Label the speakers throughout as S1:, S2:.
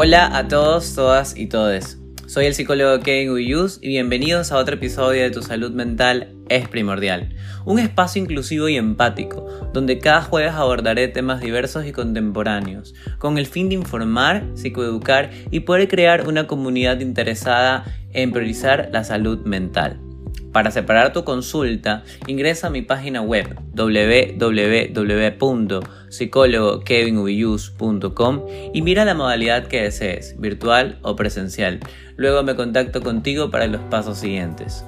S1: Hola a todos, todas y todes. Soy el psicólogo Kevin Uyuz y bienvenidos a otro episodio de Tu Salud Mental es Primordial, un espacio inclusivo y empático, donde cada jueves abordaré temas diversos y contemporáneos, con el fin de informar, psicoeducar y poder crear una comunidad interesada en priorizar la salud mental. Para separar tu consulta, ingresa a mi página web www.psicólogokevinubiyus.com y mira la modalidad que desees, virtual o presencial. Luego me contacto contigo para los pasos siguientes.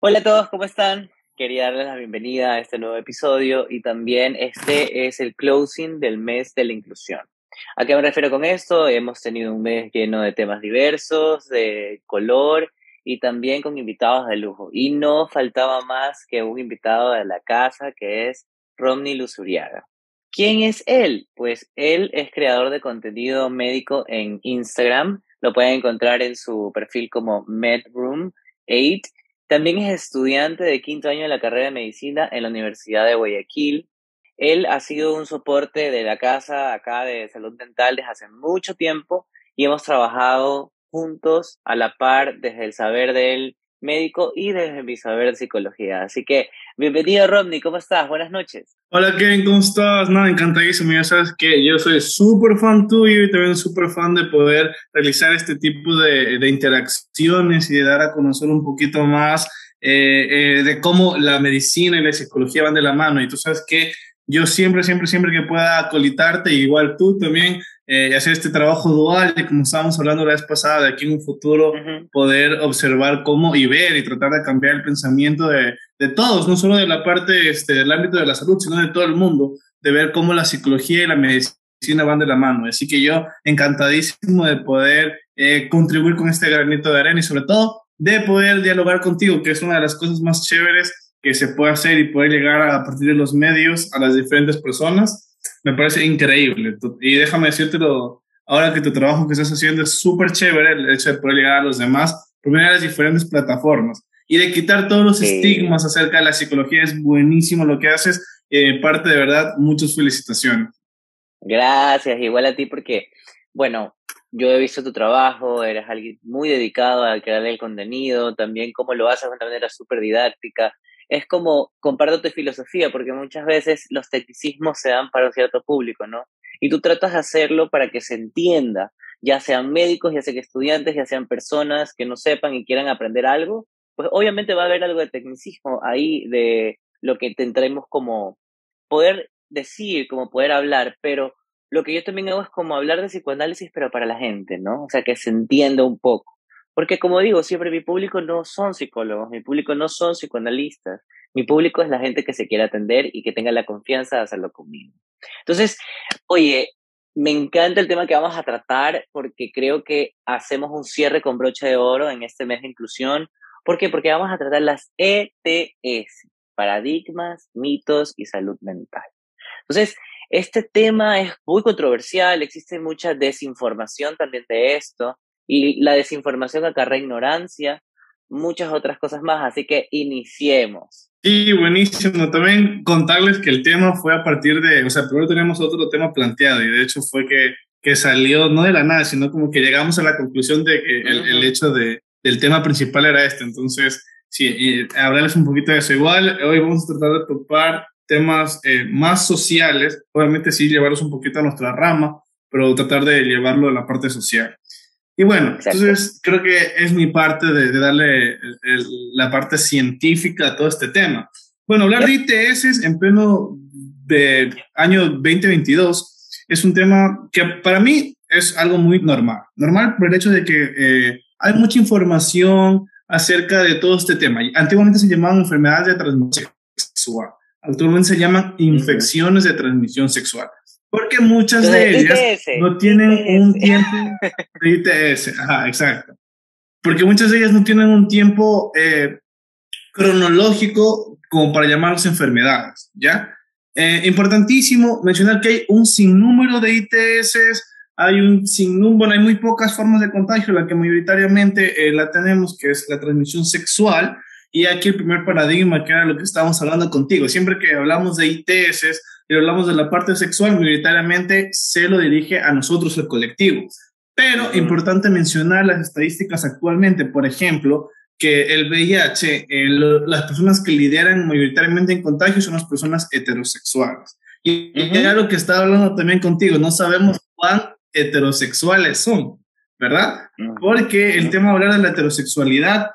S1: Hola a todos, ¿cómo están? Quería darles la bienvenida a este nuevo episodio y también este es el closing del mes de la inclusión. ¿A qué me refiero con esto? Hemos tenido un mes lleno de temas diversos, de color y también con invitados de lujo. Y no faltaba más que un invitado de la casa que es Romney Luzuriaga. ¿Quién es él? Pues él es creador de contenido médico en Instagram. Lo pueden encontrar en su perfil como MedRoom8. También es estudiante de quinto año de la carrera de medicina en la Universidad de Guayaquil. Él ha sido un soporte de la casa acá de salud dental desde hace mucho tiempo y hemos trabajado juntos a la par desde el saber del médico y desde mi saber de psicología. Así que bienvenido Rodney, ¿cómo estás? Buenas noches.
S2: Hola Kevin, ¿cómo estás? Nada, encantadísimo. Ya sabes que yo soy súper fan tuyo y también súper fan de poder realizar este tipo de, de, interacciones y de dar a conocer un poquito más eh, eh, de cómo la medicina y la psicología van de la mano. Y tú sabes que yo siempre, siempre, siempre que pueda acolitarte, igual tú también, eh, hacer este trabajo dual, de como estábamos hablando la vez pasada, de aquí en un futuro poder observar cómo y ver y tratar de cambiar el pensamiento de, de todos, no solo de la parte este, del ámbito de la salud, sino de todo el mundo, de ver cómo la psicología y la medicina van de la mano. Así que yo encantadísimo de poder eh, contribuir con este granito de arena y sobre todo de poder dialogar contigo, que es una de las cosas más chéveres que se puede hacer y poder llegar a, partir de los medios a las diferentes personas, me parece increíble. Y déjame decírtelo, ahora que tu trabajo que estás haciendo es súper chévere, el hecho de poder llegar a los demás por medio de las diferentes plataformas y de quitar todos los estigmas acerca de la psicología. Es buenísimo lo que haces. Eh, parte de verdad, muchas felicitaciones.
S1: Gracias, igual a ti porque, bueno, yo he visto tu trabajo, eres alguien muy dedicado a crear el contenido, también cómo lo haces de una manera súper didáctica es como comparto tu filosofía, porque muchas veces los tecnicismos se dan para un cierto público, ¿no? Y tú tratas de hacerlo para que se entienda, ya sean médicos, ya sean estudiantes, ya sean personas que no sepan y quieran aprender algo, pues obviamente va a haber algo de tecnicismo ahí, de lo que tendremos como poder decir, como poder hablar, pero lo que yo también hago es como hablar de psicoanálisis, pero para la gente, ¿no? O sea, que se entienda un poco. Porque como digo, siempre mi público no son psicólogos, mi público no son psicoanalistas, mi público es la gente que se quiere atender y que tenga la confianza de hacerlo conmigo. Entonces, oye, me encanta el tema que vamos a tratar porque creo que hacemos un cierre con broche de oro en este mes de inclusión. ¿Por qué? Porque vamos a tratar las ETS, paradigmas, mitos y salud mental. Entonces, este tema es muy controversial, existe mucha desinformación también de esto. Y la desinformación acarrea ignorancia, muchas otras cosas más, así que iniciemos.
S2: Sí, buenísimo. También contarles que el tema fue a partir de, o sea, primero tenemos otro tema planteado y de hecho fue que, que salió no de la nada, sino como que llegamos a la conclusión de que el, el hecho de, del tema principal era este. Entonces, sí, hablarles un poquito de eso. Igual, hoy vamos a tratar de topar temas eh, más sociales, obviamente sí llevarlos un poquito a nuestra rama, pero tratar de llevarlo a la parte social. Y bueno, entonces creo que es mi parte de, darle la parte científica a todo este tema. Bueno, hablar de ITS en pleno de año 2022 es un tema que para mí es algo muy normal. Normal por el hecho de que eh, hay mucha información acerca de todo este tema. Antiguamente se llamaban enfermedades de transmisión sexual. Actualmente se llaman infecciones de transmisión sexual. Porque muchas de ellas no tienen un tiempo de ITS, ajá, exacto. Porque muchas de ellas no tienen un tiempo eh, cronológico como para llamarse enfermedades, ¿ya? Eh, importantísimo mencionar que hay un sinnúmero de ITS, hay un sinnúmero, hay muy pocas formas de contagio, la que mayoritariamente eh, la tenemos, que es la transmisión sexual, y aquí el primer paradigma, que era lo que estábamos hablando contigo, siempre que hablamos de ITS, y hablamos de la parte sexual, mayoritariamente se lo dirige a nosotros, el colectivo. Pero importante mencionar las estadísticas actualmente, por ejemplo, que el VIH, las personas que lideran mayoritariamente en contagio son las personas heterosexuales. Y, era lo que estaba hablando también contigo, no sabemos cuán heterosexuales son, ¿verdad? Porque el tema de hablar de la heterosexualidad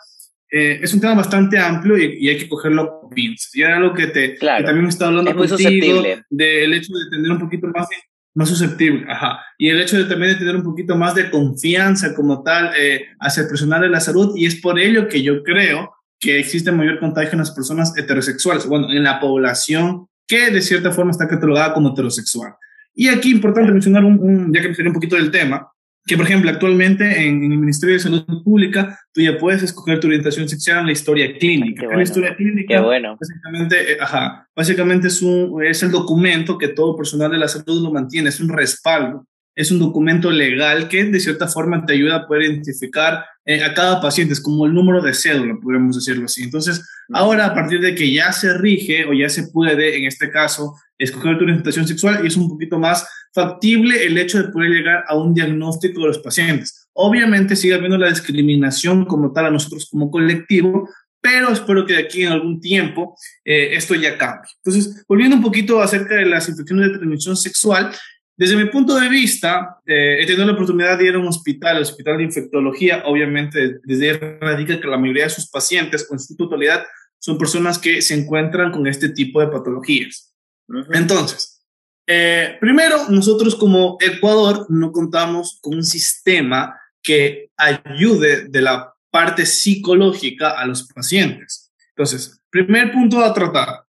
S2: eh, es un tema bastante amplio y, hay que cogerlo con pinzas. Y era algo que, te, que también estaba hablando contigo del hecho de tener un poquito más de más susceptible, ajá. Y el hecho de también de tener un poquito más de confianza como tal eh, hacia el personal de la salud, y es por ello que yo creo que existe mayor contagio en las personas heterosexuales, bueno, en la población que de cierta forma está catalogada como heterosexual. Y aquí importante mencionar, un, ya que mencioné un poquito del tema, que por ejemplo actualmente en, el Ministerio de Salud Pública tú ya puedes escoger tu orientación sexual en la historia clínica.
S1: la
S2: historia
S1: clínica bueno.
S2: básicamente, eh, ajá, básicamente es, un, es el documento que todo personal de la salud lo mantiene, es un respaldo, es un documento legal que de cierta forma te ayuda a poder identificar eh, a cada paciente, es como el número de cédula, podríamos decirlo así. Entonces, ahora a partir de que ya se rige o ya se puede, en este caso, escoger tu orientación sexual y es un poquito más factible el hecho de poder llegar a un diagnóstico de los pacientes. Obviamente sigue habiendo la discriminación como tal a nosotros como colectivo, pero espero que de aquí en algún tiempo eh, esto ya cambie. Entonces, volviendo un poquito acerca de las infecciones de transmisión sexual, desde mi punto de vista, eh, he tenido la oportunidad de ir a un hospital, el hospital de infectología, obviamente desde ahí radica que la mayoría de sus pacientes, con su totalidad, son personas que se encuentran con este tipo de patologías. Entonces, eh, primero, nosotros como Ecuador no contamos con un sistema que ayude de la parte psicológica a los pacientes. Entonces, primer punto a tratar.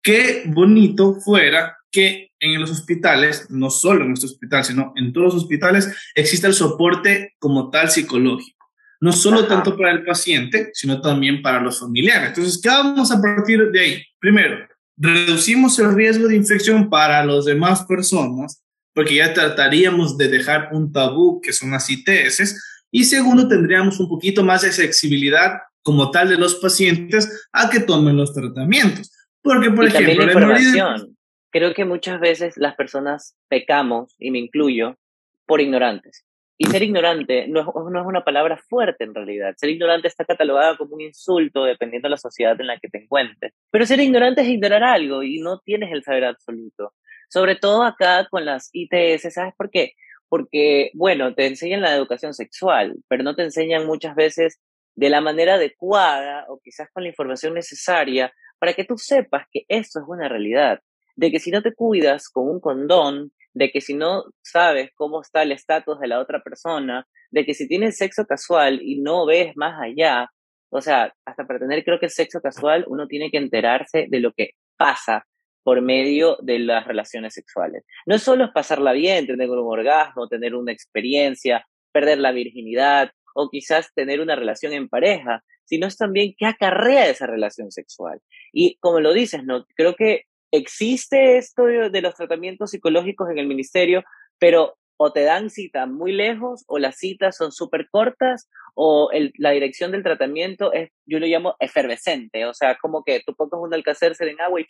S2: Qué bonito fuera que en los hospitales, no solo en nuestro hospital, sino en todos los hospitales, exista el soporte como tal psicológico. No solo tanto para el paciente, sino también para los familiares. Entonces, ¿qué vamos a partir de ahí? Primero, reducimos el riesgo de infección para las demás personas, porque ya trataríamos de dejar un tabú que son las ITS, y segundo, tendríamos un poquito más de flexibilidad como tal de los pacientes a que tomen los tratamientos. Porque, por ejemplo,
S1: la información. Creo que muchas veces las personas pecamos, y me incluyo, por ignorantes. Y ser ignorante no es, no es, una palabra fuerte en realidad. Ser ignorante está catalogado como un insulto dependiendo de la sociedad en la que te encuentres. Pero ser ignorante es ignorar algo y no tienes el saber absoluto. Sobre todo acá con las ITS, ¿sabes por qué? Porque, bueno, te enseñan la educación sexual, pero no te enseñan muchas veces de la manera adecuada o quizás con la información necesaria para que tú sepas que esto es una realidad. De que si no te cuidas con un condón, de que si no sabes cómo está el estatus de la otra persona, de que si tienes sexo casual y no ves más allá, o sea, hasta para tener creo que sexo casual uno tiene que enterarse de lo que pasa por medio de las relaciones sexuales. No solo es pasarla bien, tener un orgasmo, tener una experiencia, perder la virginidad o quizás tener una relación en pareja, sino es también qué acarrea esa relación sexual. Y como lo dices, no creo que existe esto de, los tratamientos psicológicos en el ministerio, pero o te dan cita muy lejos o las citas son súper cortas o la dirección del tratamiento es, yo lo llamo efervescente, o sea, como que tú pongas un alcacercer en agua y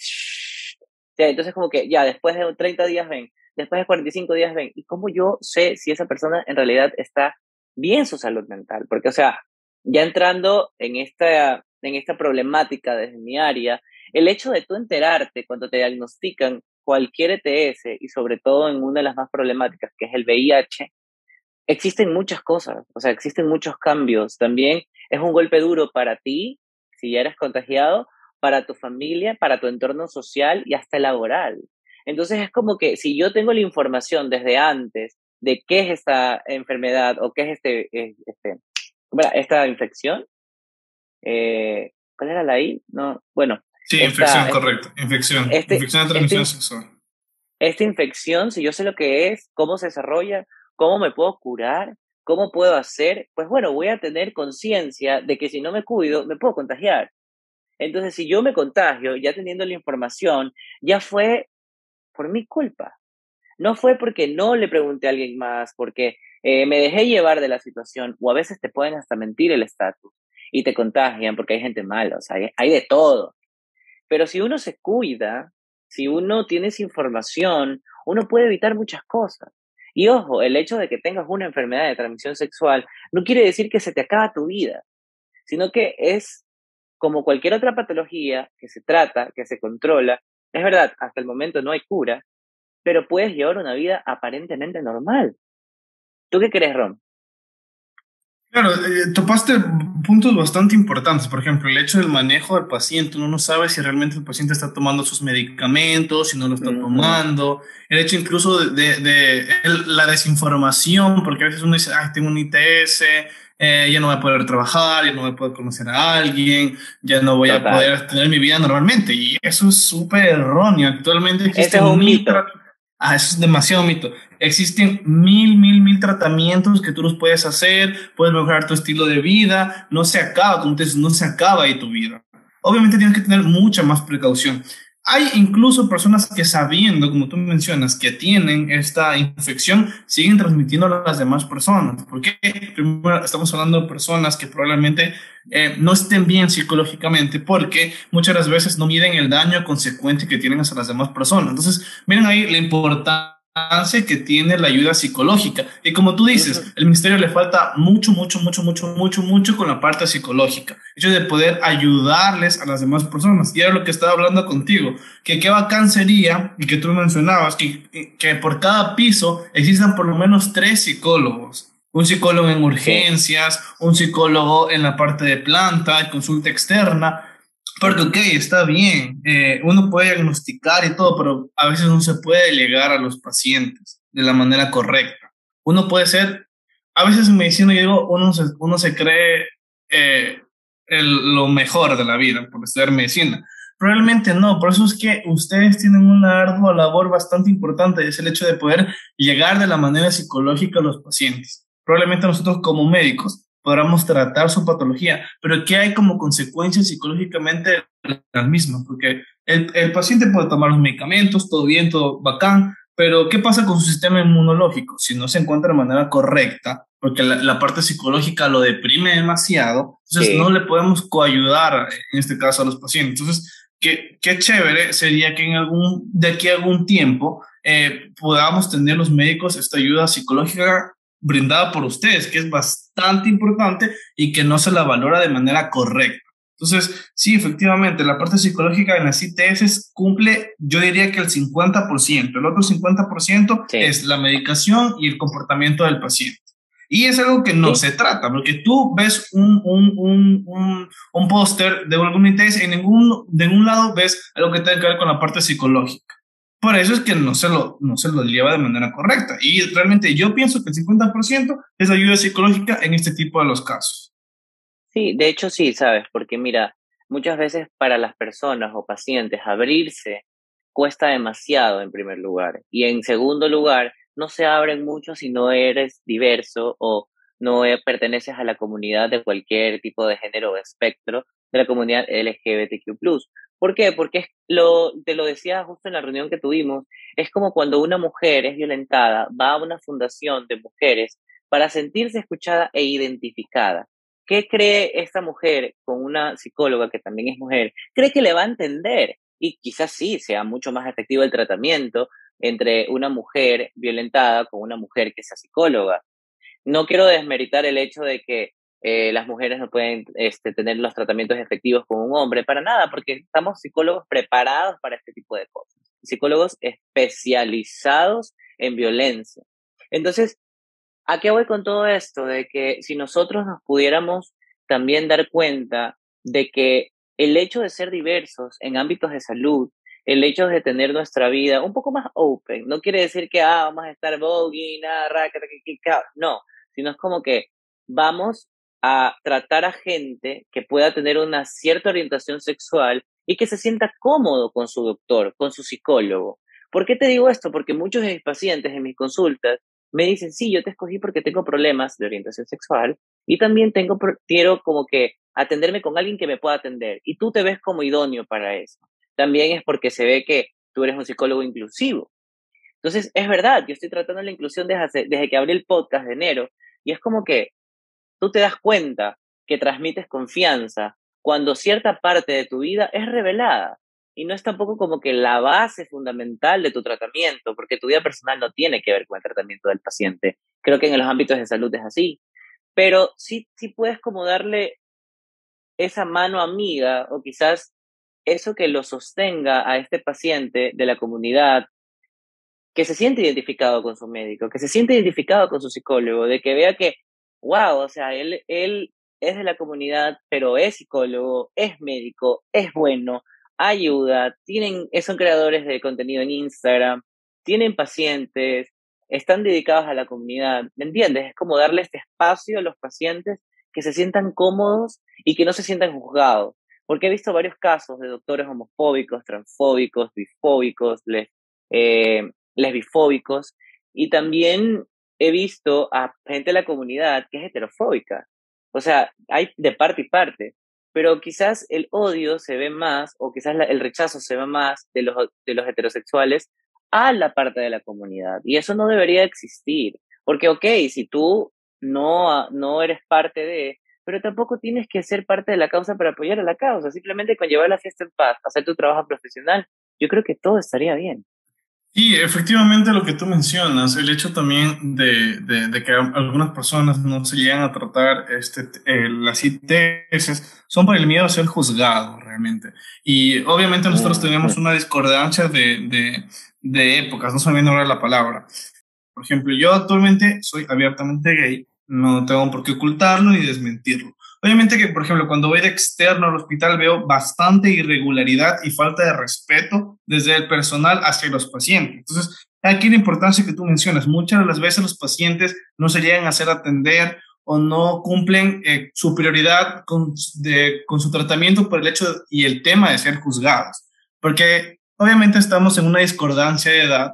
S1: entonces como que ya después de 30 días ven, después de 45 días ven, ¿y cómo yo sé si esa persona en realidad está bien su salud mental? Porque, o sea, ya entrando en esta, en esta problemática desde mi área, el hecho de tú enterarte cuando te diagnostican cualquier ETS y sobre todo en una de las más problemáticas que es el VIH, existen muchas cosas, o sea, existen muchos cambios. También es un golpe duro para ti, si ya eres contagiado, para tu familia, para tu entorno social y hasta laboral. Entonces es como que si yo tengo la información desde antes de qué es esta enfermedad o qué es este, este esta infección, eh, ¿cuál era la I? No, bueno,
S2: Sí, infección, correcto. Infección. Este, infección de transmisión este sexual.
S1: Esta infección, si yo sé lo que es, cómo se desarrolla, cómo me puedo curar, cómo puedo hacer, pues bueno, voy a tener conciencia de que si no me cuido, me puedo contagiar. Entonces, si yo me contagio, ya teniendo la información, ya fue por mi culpa. No fue porque no le pregunté a alguien más, porque eh, me dejé llevar de la situación, o a veces te pueden hasta mentir el estatus y te contagian porque hay gente mala, o sea, hay de todo. Pero si uno se cuida, si uno tiene esa información, uno puede evitar muchas cosas. Y ojo, el hecho de que tengas una enfermedad de transmisión sexual no quiere decir que se te acaba tu vida, sino que es como cualquier otra patología que se trata, que se controla. Es verdad, hasta el momento no hay cura, pero puedes llevar una vida aparentemente normal. ¿Tú qué crees, Ron?
S2: Claro, eh, topaste puntos bastante importantes. Por ejemplo, el hecho del manejo del paciente. Uno no sabe si realmente el paciente está tomando sus medicamentos, si no lo está tomando. El hecho incluso de, la desinformación, porque a veces uno dice, ay, tengo un ITS, eh, ya no voy a poder trabajar, ya no voy a poder conocer a alguien, ya no voy a poder tener mi vida normalmente. Y eso es súper erróneo. Actualmente existe un mito. Ah, eso es demasiado mito. Existen mil, mil, mil tratamientos que tú los puedes hacer, puedes mejorar tu estilo de vida, no se acaba, como te dices, no se acaba ahí tu vida. Obviamente tienes que tener mucha más precaución. Hay incluso personas que sabiendo, como tú mencionas, que tienen esta infección, siguen transmitiendo a las demás personas. Porque primero estamos hablando de personas que probablemente eh, no estén bien psicológicamente porque muchas de las veces no miden el daño consecuente que tienen hacia las demás personas. Entonces, miren ahí la importancia que tiene la ayuda psicológica. Y como tú dices, el ministerio le falta mucho, mucho, mucho, mucho, mucho, mucho con la parte psicológica. El hecho de poder ayudarles a las demás personas. Y era lo que estaba hablando contigo, que qué bacán sería, y que tú mencionabas, que, que por cada piso existan por lo menos tres psicólogos. Un psicólogo en urgencias, un psicólogo en la parte de planta, consulta externa, porque, ok, está bien, eh, uno puede diagnosticar y todo, pero a veces no se puede llegar a los pacientes de la manera correcta. Uno puede ser, a veces en medicina yo digo, uno se, uno se cree eh, el, lo mejor de la vida por estudiar medicina. Probablemente no, por eso es que ustedes tienen una ardua labor bastante importante, es el hecho de poder llegar de la manera psicológica a los pacientes. Probablemente nosotros como médicos podamos tratar su patología, pero ¿qué hay como consecuencia psicológicamente las mismas? Porque el, el, paciente puede tomar los medicamentos, todo bien, todo bacán, pero ¿qué pasa con su sistema inmunológico? Si no se encuentra de manera correcta, porque la, la parte psicológica lo deprime demasiado, entonces no le podemos coayudar, en este caso, a los pacientes. Entonces, qué, qué chévere sería que en algún, de aquí a algún tiempo eh, podamos tener los médicos esta ayuda psicológica brindada por ustedes, que es bastante importante y que no se la valora de manera correcta. Entonces, sí, efectivamente, la parte psicológica en las ITS cumple, yo diría que el 50%. El otro 50% es la medicación y el comportamiento del paciente. Y es algo que no se trata, porque tú ves un, un, un, un, un póster de algún ITS en ningún, de ningún lado ves algo que tenga que ver con la parte psicológica. Por eso es que no se, lo, no se lo lleva de manera correcta. Y realmente yo pienso que el 50% es ayuda psicológica en este tipo de los casos.
S1: Sí, de hecho sí, sabes, porque mira, muchas veces para las personas o pacientes abrirse cuesta demasiado en primer lugar. Y en segundo lugar, no se abren mucho si no eres diverso o no perteneces a la comunidad de cualquier tipo de género o espectro de la comunidad LGBTQ. ¿Por qué? Porque lo, te lo decía justo en la reunión que tuvimos, es como cuando una mujer es violentada, va a una fundación de mujeres para sentirse escuchada e identificada. ¿Qué cree esta mujer con una psicóloga que también es mujer? Cree que le va a entender y quizás sí sea mucho más efectivo el tratamiento entre una mujer violentada con una mujer que sea psicóloga. No quiero desmeritar el hecho de que eh, las mujeres no pueden este, tener los tratamientos efectivos con un hombre, para nada, porque estamos psicólogos preparados para este tipo de cosas, psicólogos especializados en violencia. Entonces, ¿a qué voy con todo esto? De que si nosotros nos pudiéramos también dar cuenta de que el hecho de ser diversos en ámbitos de salud, el hecho de tener nuestra vida un poco más open, no quiere decir que ah, vamos a estar voguing, nada, no, sino es como que vamos a tratar a gente que pueda tener una cierta orientación sexual y que se sienta cómodo con su doctor, con su psicólogo. ¿Por qué te digo esto? Porque muchos de mis pacientes en mis consultas me dicen, sí, yo te escogí porque tengo problemas de orientación sexual y también tengo, quiero como que atenderme con alguien que me pueda atender y tú te ves como idóneo para eso. También es porque se ve que tú eres un psicólogo inclusivo. Entonces, es verdad, yo estoy tratando la inclusión desde, desde que abrí el podcast de enero y es como que tú te das cuenta que transmites confianza cuando cierta parte de tu vida es revelada. y no es tampoco como que la base fundamental de tu tratamiento, porque tu vida personal no tiene que ver con el tratamiento del paciente. Creo que en los ámbitos de salud es así, pero sí, sí puedes como darle esa mano amiga o quizás eso que lo sostenga a este paciente de la comunidad, que se siente identificado con su médico, que se siente identificado con su psicólogo, de que vea que, wow, o sea, él, él es de la comunidad, pero es psicólogo, es médico, es bueno, ayuda, tienen, son creadores de contenido en Instagram, tienen pacientes, están dedicados a la comunidad, ¿me entiendes? Es como darle este espacio a los pacientes que se sientan cómodos y que no se sientan juzgados. Porque he visto varios casos de doctores homofóbicos, transfóbicos, bifóbicos, les, eh, lesbifóbicos, y también he visto a gente de la comunidad que es heterofóbica. O sea, hay de parte y parte pero quizás el odio se ve más, o quizás el rechazo se ve más de los, de los heterosexuales a la parte de la comunidad. Y eso no debería existir, porque, ok, si tú no, no eres parte de, pero tampoco tienes que ser parte de la causa para apoyar a la causa, simplemente con llevar la fiesta en paz, hacer tu trabajo profesional, yo creo que todo estaría bien.
S2: Y efectivamente lo que tú mencionas, el hecho también de, de, que algunas personas no se llegan a tratar este, eh, las ITS son por el miedo a ser juzgado realmente. Y obviamente nosotros tenemos una discordancia de, de, de épocas, no se me viene la palabra. Por ejemplo, yo actualmente soy abiertamente gay, no tengo por qué ocultarlo ni desmentirlo. Obviamente que, por ejemplo, cuando voy de externo al hospital veo bastante irregularidad y falta de respeto desde el personal hacia los pacientes. Entonces, aquí la importancia que tú mencionas, muchas de las veces los pacientes no se llegan a hacer atender o no cumplen eh, su prioridad con, de, con su tratamiento por el hecho y el tema de ser juzgados. Porque obviamente estamos en una discordancia de edad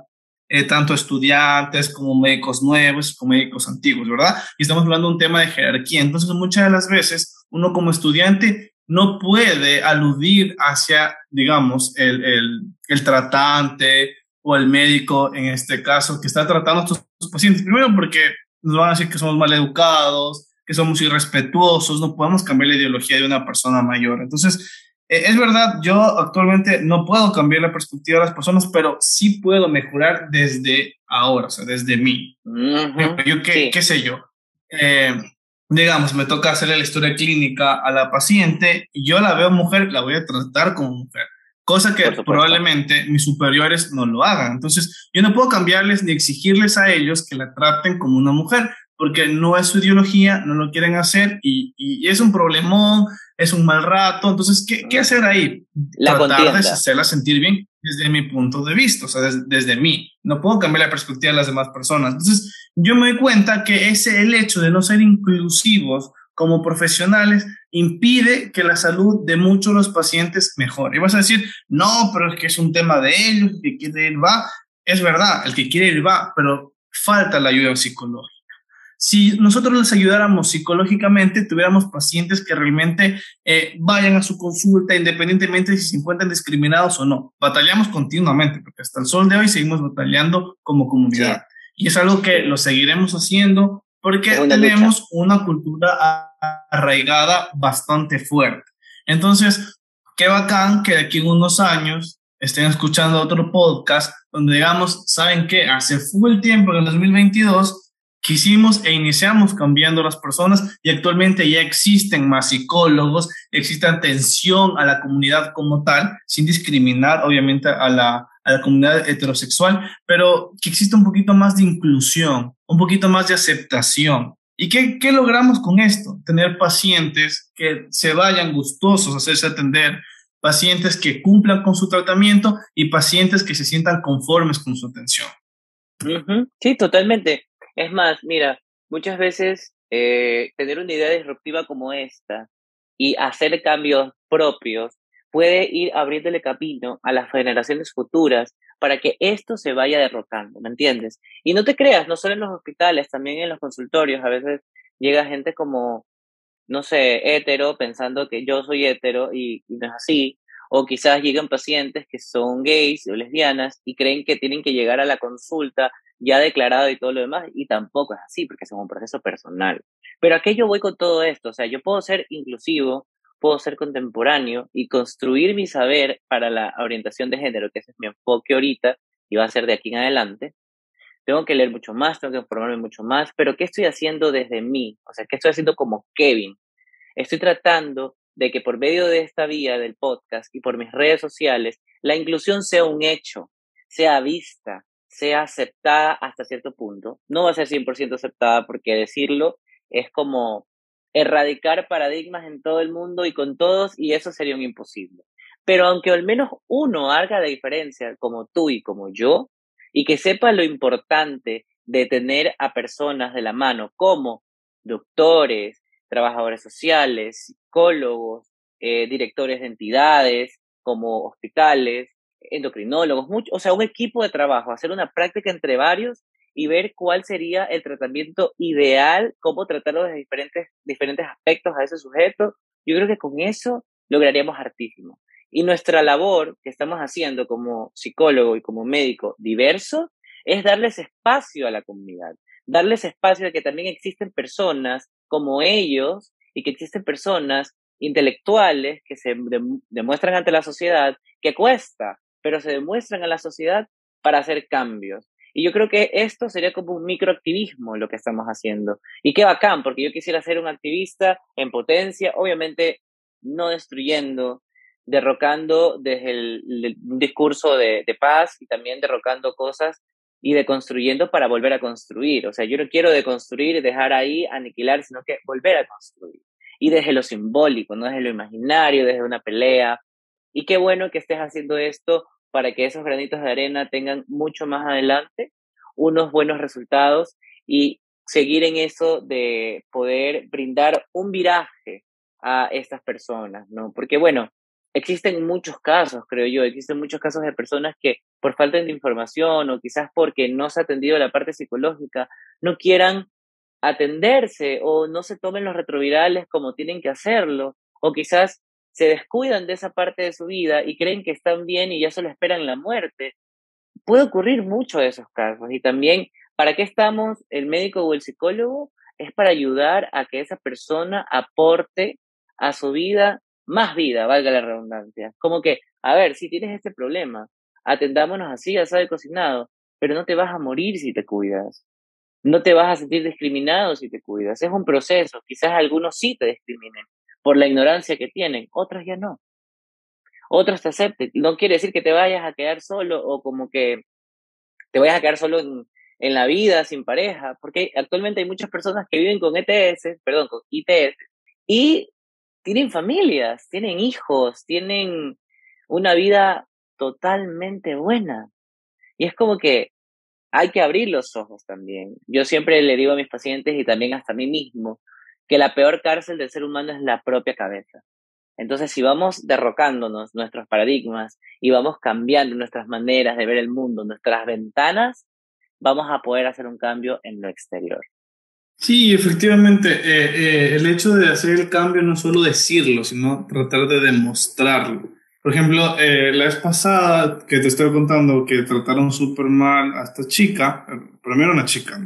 S2: eh, tanto estudiantes como médicos nuevos, como médicos antiguos, ¿verdad? Y estamos hablando de un tema de jerarquía. Entonces, muchas de las veces, uno como estudiante no puede aludir hacia, digamos, el, el, el tratante o el médico, en este caso, que está tratando a estos pacientes. Primero porque nos van a decir que somos mal educados, que somos irrespetuosos, no podemos cambiar la ideología de una persona mayor. Entonces, es verdad, yo actualmente no puedo cambiar la perspectiva de las personas, pero sí puedo mejorar desde ahora, o sea, desde mí. Yo, qué, qué, sé yo. Eh, digamos, me toca hacerle la historia clínica a la paciente y yo la veo mujer, la voy a tratar como mujer. Cosa que probablemente mis superiores no lo hagan. Entonces, yo no puedo cambiarles ni exigirles a ellos que la traten como una mujer, porque no es su ideología, no lo quieren hacer y, y es un problemón es un mal rato. Entonces, ¿qué, qué hacer ahí?
S1: La
S2: Tratar de hacerla sentir bien desde mi punto de vista, o sea, desde, mí. No puedo cambiar la perspectiva de las demás personas. Entonces, yo me doy cuenta que ese, el hecho de no ser inclusivos como profesionales impide que la salud de muchos de los pacientes mejore. Y vas a decir, no, pero es que es un tema de ellos, el que quiere ir va. Es verdad, el que quiere ir va, pero falta la ayuda psicológica si nosotros les ayudáramos psicológicamente, tuviéramos pacientes que realmente eh, vayan a su consulta independientemente de si se encuentran discriminados o no. Batallamos continuamente, porque hasta el sol de hoy seguimos batallando como comunidad. Y es algo que lo seguiremos haciendo porque tenemos una cultura arraigada bastante fuerte. Entonces, qué bacán que de aquí en unos años estén escuchando otro podcast donde digamos, ¿saben qué? Hace full tiempo, en el 2022, quisimos e iniciamos cambiando las personas y actualmente ya existen más psicólogos, existe atención a la comunidad como tal, sin discriminar obviamente a la, a la comunidad heterosexual, pero que existe un poquito más de inclusión, un poquito más de aceptación. ¿Y qué, qué logramos con esto? Tener pacientes que se vayan gustosos a hacerse atender, pacientes que cumplan con su tratamiento y pacientes que se sientan conformes con su atención.
S1: Sí, totalmente. Es más, mira, muchas veces eh, tener una idea disruptiva como esta y hacer cambios propios puede ir abriéndole camino a las generaciones futuras para que esto se vaya derrocando, ¿me entiendes? Y no te creas, no solo en los hospitales, también en los consultorios, a veces llega gente como, no sé, hetero, pensando que yo soy hetero y, y no es así, o quizás llegan pacientes que son gays o lesbianas y creen que tienen que llegar a la consulta ya declarado y todo lo demás, y tampoco es así, porque es un proceso personal. Pero a qué yo voy con todo esto? O sea, yo puedo ser inclusivo, puedo ser contemporáneo y construir mi saber para la orientación de género, que ese es mi enfoque ahorita y va a ser de aquí en adelante, tengo que leer mucho más, tengo que informarme mucho más, pero ¿qué estoy haciendo desde mí? O sea, ¿qué estoy haciendo como Kevin? Estoy tratando de que por medio de esta vía del podcast y por mis redes sociales, la inclusión sea un hecho, sea vista, sea aceptada hasta cierto punto. No va a ser 100% aceptada porque decirlo es como erradicar paradigmas en todo el mundo y con todos y eso sería un imposible. Pero aunque al menos uno haga la diferencia como tú y como yo, y que sepa lo importante de tener a personas de la mano como doctores, trabajadores sociales, psicólogos, eh, directores de entidades como hospitales, endocrinólogos, mucho, o sea, un equipo de trabajo, hacer una práctica entre varios y ver cuál sería el tratamiento ideal, cómo tratarlo desde diferentes, diferentes aspectos a ese sujeto. Yo creo que con eso lograríamos hartísimo. Y nuestra labor que estamos haciendo como psicólogo y como médico diverso es darles espacio a la comunidad, darles espacio de que también existen personas como ellos y que existen personas intelectuales que se demuestran ante la sociedad que cuesta, pero se demuestran a la sociedad para hacer cambios. Y yo creo que esto sería como un microactivismo lo que estamos haciendo. Y qué bacán, porque yo quisiera ser un activista en potencia, obviamente no destruyendo, derrocando desde el, un discurso de, de, paz y también derrocando cosas y deconstruyendo para volver a construir. O sea, yo no quiero deconstruir y dejar ahí, aniquilar, sino que volver a construir. Y desde lo simbólico, no desde lo imaginario, desde una pelea. Y qué bueno que estés haciendo esto para que esos granitos de arena tengan mucho más adelante unos buenos resultados y seguir en eso de poder brindar un viraje a estas personas, ¿no? Porque bueno, existen muchos casos, creo yo, existen muchos casos de personas que por falta de información o quizás porque no se ha atendido la parte psicológica, no quieran atenderse o no se tomen los retrovirales como tienen que hacerlo, o quizás se descuidan de esa parte de su vida y creen que están bien y ya solo esperan la muerte. Puede ocurrir mucho de esos casos y también, ¿para qué estamos el médico o el psicólogo? Es para ayudar a que esa persona aporte a su vida más vida, valga la redundancia. Como que, a ver, si tienes este problema, atendámonos así, ya sabe cocinado, pero no te vas a morir si te cuidas. No te vas a sentir discriminado si te cuidas. Es un proceso. Quizás algunos sí te discriminen por la ignorancia que tienen, otros ya no. Otros te acepten. No quiere decir que te vayas a quedar solo o como que te vayas a quedar solo en, en la vida, sin pareja, porque actualmente hay muchas personas que viven con ETS, perdón, con ITS, y tienen familias, tienen hijos, tienen una vida totalmente buena. Y es como que hay que abrir los ojos también. Yo siempre le digo a mis pacientes y también hasta a mí mismo que la peor cárcel del ser humano es la propia cabeza. Entonces, si vamos derrocándonos nuestros paradigmas y vamos cambiando nuestras maneras de ver el mundo, nuestras ventanas, vamos a poder hacer un cambio en lo exterior.
S2: Sí, efectivamente, eh, eh, el hecho de hacer el cambio no solo decirlo, sino tratar de demostrarlo. Por ejemplo, eh, la vez pasada que te estoy contando que trataron súper mal a esta chica, primero una chica,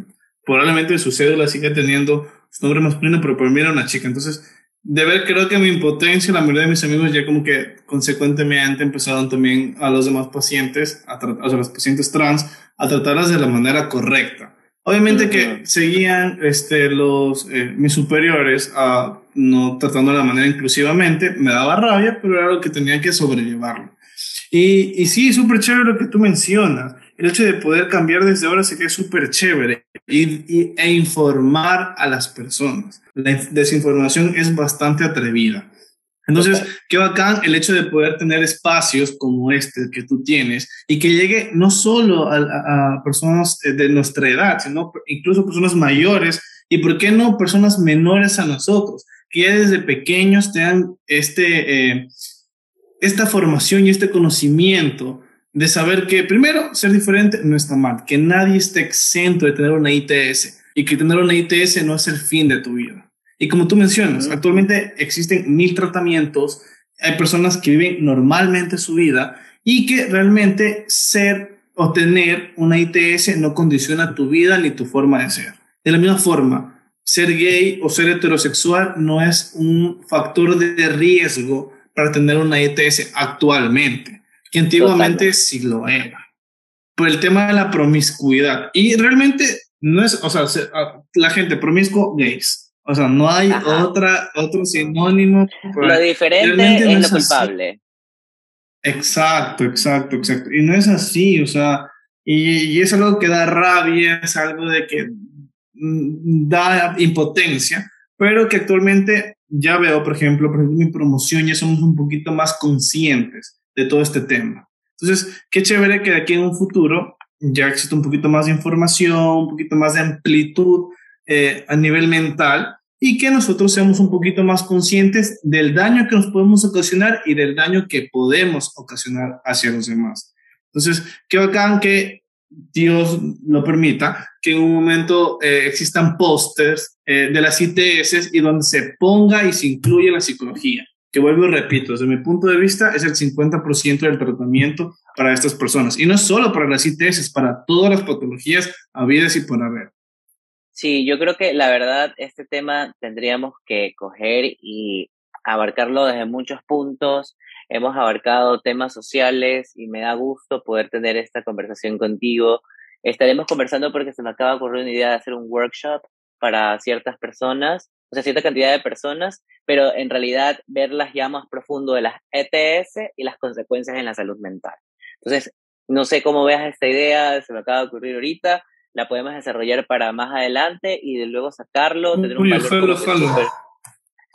S2: probablemente su cédula sigue teniendo su nombre masculino, pero primero una chica. Entonces, de ver, creo que mi impotencia, la mayoría de mis amigos ya como que consecuentemente empezaron también a los demás pacientes, a, a los pacientes trans, a tratarlas de la manera correcta. Obviamente que seguían este, los, eh, mis superiores a no tratando de la manera inclusivamente, me daba rabia, pero era lo que tenía que sobrellevarlo. Y, y sí, súper chévere lo que tú mencionas. El hecho de poder cambiar desde ahora es súper chévere y, e informar a las personas. La desinformación es bastante atrevida. Entonces, qué bacán el hecho de poder tener espacios como este que tú tienes y que llegue no solo a, personas de nuestra edad, sino incluso personas mayores y, ¿por qué no, personas menores a nosotros, que desde pequeños tengan este, eh, esta formación y este conocimiento de saber que, primero, ser diferente no está mal, que nadie esté exento de tener una ITS y que tener una ITS no es el fin de tu vida. Y como tú mencionas, actualmente existen mil tratamientos, hay personas que viven normalmente su vida y que realmente ser o tener una ITS no condiciona tu vida ni tu forma de ser. De la misma forma, ser gay o ser heterosexual no es un factor de riesgo para tener una ETS actualmente, que antiguamente sí lo era. Por el tema de la promiscuidad. Y realmente no es, o sea, la gente promiscuo, gays. O sea, no hay otra, otro sinónimo.
S1: Lo diferente es lo culpable.
S2: Exacto, exacto, exacto. Y no es así, o sea, y, y, es algo que da rabia, es algo de que mm, da impotencia, pero que actualmente ya veo, por ejemplo, por ejemplo, mi promoción ya somos un poquito más conscientes de todo este tema. Entonces, qué chévere que aquí en un futuro ya existe un poquito más de información, un poquito más de amplitud eh, a nivel mental y que nosotros seamos un poquito más conscientes del daño que nos podemos ocasionar y del daño que podemos ocasionar hacia los demás. Entonces, qué bacán que Dios lo permita, que en un momento eh, existan pósters eh, de las ITS y donde se ponga y se incluya la psicología, que vuelvo y repito, desde mi punto de vista es el 50% del tratamiento para estas personas. Y no solo para las ITS, es para todas las patologías habidas y por haber.
S1: Sí, yo creo que la verdad este tema tendríamos que coger y abarcarlo desde muchos puntos. Hemos abarcado temas sociales y me da gusto poder tener esta conversación contigo. Estaremos conversando porque se me acaba de ocurrir una idea de hacer un workshop para ciertas personas, o sea, cierta cantidad de personas, pero en realidad verlas ya más profundo de las ETS y las consecuencias en la salud mental. Entonces, no sé cómo veas esta idea, se me acaba de ocurrir ahorita, la podemos desarrollar para más adelante y de luego sacarlo, tener un valor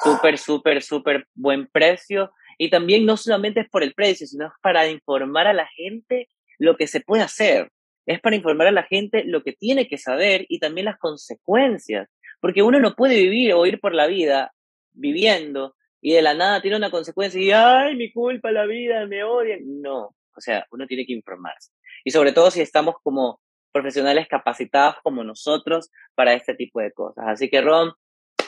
S1: súper, súper, súper buen precio. Y también no solamente es por el precio, sino es para informar a la gente lo que se puede hacer. Es para informar a la gente lo que tiene que saber y también las consecuencias. Porque uno no puede vivir o ir por la vida viviendo y de la nada tiene una consecuencia y, ay, mi culpa, la vida, me odian. No, o sea, uno tiene que informarse. Y sobre todo si estamos como profesionales capacitados como nosotros para este tipo de cosas. Así que Ron,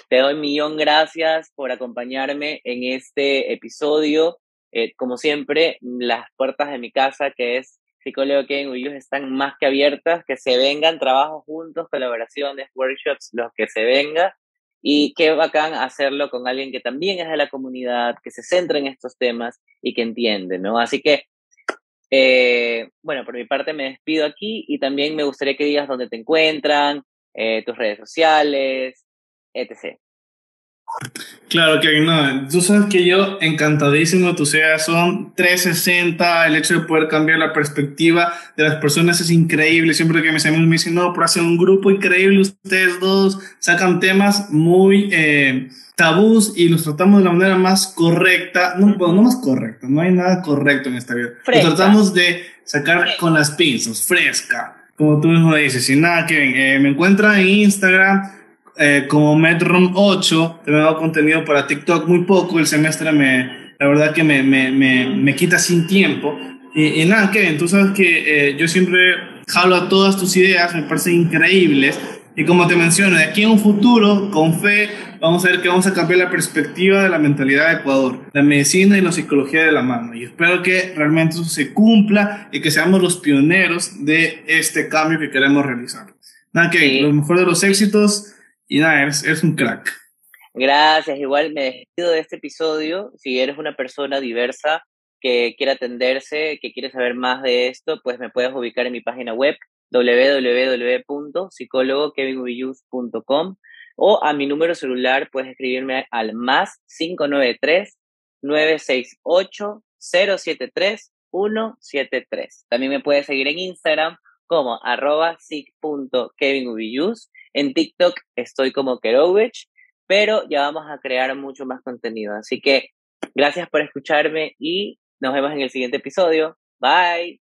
S1: te doy millón gracias por acompañarme en este episodio. Eh, como siempre, las puertas de mi casa, que es Psicólogo Kevin ellos están más que abiertas, que se vengan trabajos juntos, colaboraciones, workshops, los que se venga. Y qué bacán hacerlo con alguien que también es de la comunidad, que se centra en estos temas y que entiende, ¿no? Así que eh, bueno, por mi parte me despido aquí y también me gustaría que digas dónde te encuentran, eh, tus redes sociales, etc.
S2: Claro, que no, tú sabes que yo encantadísimo, tú seas, son 360, el hecho de poder cambiar la perspectiva de las personas es increíble, siempre que mis amigos me dicen, no, pero hacen un grupo increíble, ustedes dos sacan temas muy... Eh, tabús y los tratamos de la manera más correcta, no, no más correcta, no hay nada correcto en esta vida. Los tratamos de sacar con las pinzas, fresca, como tú mismo dices. Y nada, que eh, me encuentran en Instagram eh, como Metron8, he dado contenido para TikTok muy poco, el semestre me, la verdad que me, me, me, me quita sin tiempo. Y, nada, Kevin, tú sabes que eh, yo siempre jalo a todas tus ideas, me parecen increíbles. Y como te menciono, de aquí en un futuro, con fe, vamos a ver que vamos a cambiar la perspectiva de la mentalidad de Ecuador, la medicina y la psicología de la mano. Y espero que realmente eso se cumpla y que seamos los pioneros de este cambio que queremos realizar. Nada, que lo mejor de los éxitos y un crack.
S1: Gracias, igual me despido de este episodio. Si eres una persona diversa que quiere atenderse, que quiere saber más de esto, pues me puedes ubicar en mi página web www.psicólogokevinubillus.com o a mi número celular puedes escribirme al más 593 968 073 173. También me puedes seguir en Instagram como arroba En TikTok estoy como Kerovich, pero ya vamos a crear mucho más contenido. Así que gracias por escucharme y nos vemos en el siguiente episodio. Bye.